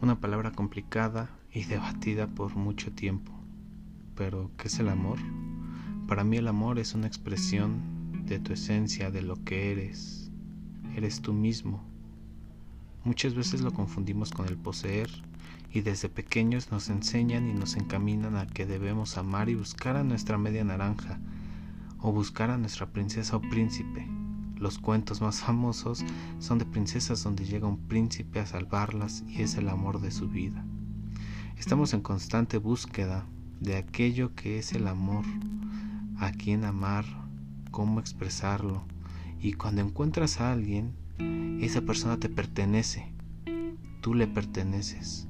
una palabra complicada y debatida por mucho tiempo. Pero, ¿qué es el amor? Para mí el amor es una expresión de tu esencia, de lo que eres. Eres tú mismo. Muchas veces lo confundimos con el poseer y desde pequeños nos enseñan y nos encaminan a que debemos amar y buscar a nuestra media naranja o buscar a nuestra princesa o príncipe. Los cuentos más famosos son de princesas donde llega un príncipe a salvarlas y es el amor de su vida. Estamos en constante búsqueda de aquello que es el amor, a quién amar, cómo expresarlo, y cuando encuentras a alguien, esa persona te pertenece, tú le perteneces,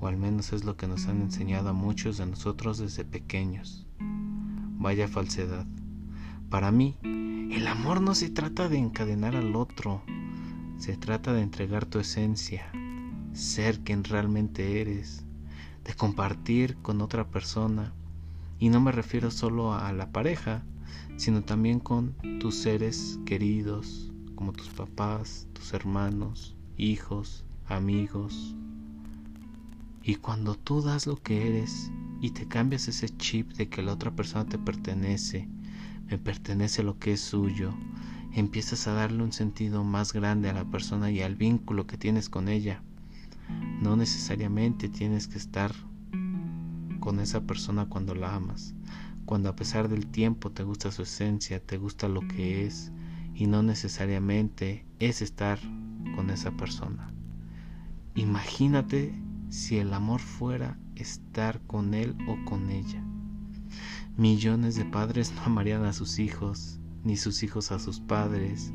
o al menos es lo que nos han enseñado a muchos de nosotros desde pequeños. Vaya falsedad. Para mí, el amor no se trata de encadenar al otro, se trata de entregar tu esencia, ser quien realmente eres, de compartir con otra persona. Y no me refiero solo a la pareja, sino también con tus seres queridos, como tus papás, tus hermanos, hijos, amigos. Y cuando tú das lo que eres y te cambias ese chip de que la otra persona te pertenece, me pertenece lo que es suyo, empiezas a darle un sentido más grande a la persona y al vínculo que tienes con ella. No necesariamente tienes que estar con esa persona cuando la amas, cuando a pesar del tiempo te gusta su esencia, te gusta lo que es y no necesariamente es estar con esa persona. Imagínate si el amor fuera estar con él o con ella. Millones de padres no amarían a sus hijos, ni sus hijos a sus padres.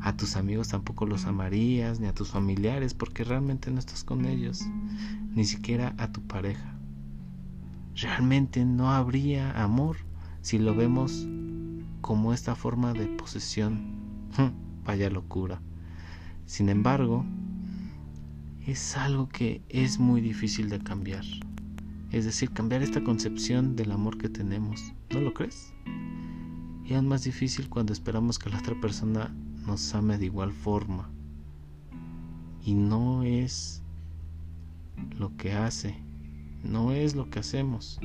A tus amigos tampoco los amarías, ni a tus familiares, porque realmente no estás con ellos, ni siquiera a tu pareja. Realmente no habría amor si lo vemos como esta forma de posesión. Vaya locura. Sin embargo, es algo que es muy difícil de cambiar es decir, cambiar esta concepción del amor que tenemos. ¿No lo crees? Y es más difícil cuando esperamos que la otra persona nos ame de igual forma. Y no es lo que hace, no es lo que hacemos.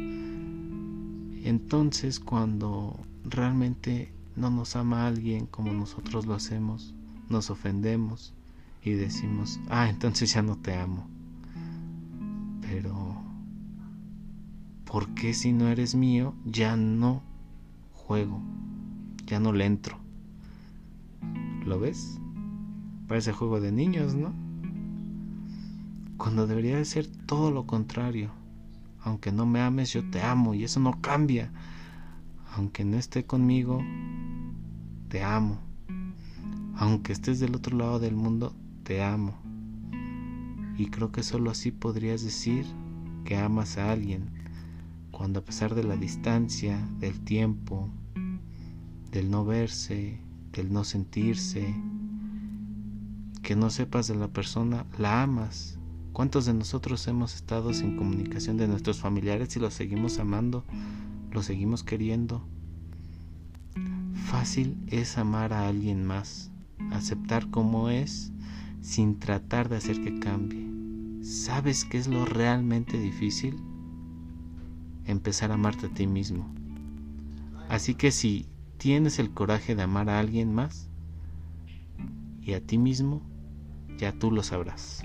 Entonces cuando realmente no nos ama alguien como nosotros lo hacemos, nos ofendemos y decimos, ah, entonces ya no te amo. Pero ¿por qué si no eres mío ya no juego? Ya no le entro. ¿Lo ves? Parece juego de niños, ¿no? Cuando debería de ser todo lo contrario. Aunque no me ames, yo te amo y eso no cambia. Aunque no esté conmigo, te amo. Aunque estés del otro lado del mundo, te amo. Y creo que solo así podrías decir que amas a alguien cuando a pesar de la distancia, del tiempo, del no verse, del no sentirse, que no sepas de la persona, la amas. ¿Cuántos de nosotros hemos estado sin comunicación de nuestros familiares y los seguimos amando, los seguimos queriendo? Fácil es amar a alguien más, aceptar como es sin tratar de hacer que cambie. ¿Sabes qué es lo realmente difícil? Empezar a amarte a ti mismo. Así que si tienes el coraje de amar a alguien más y a ti mismo, ya tú lo sabrás.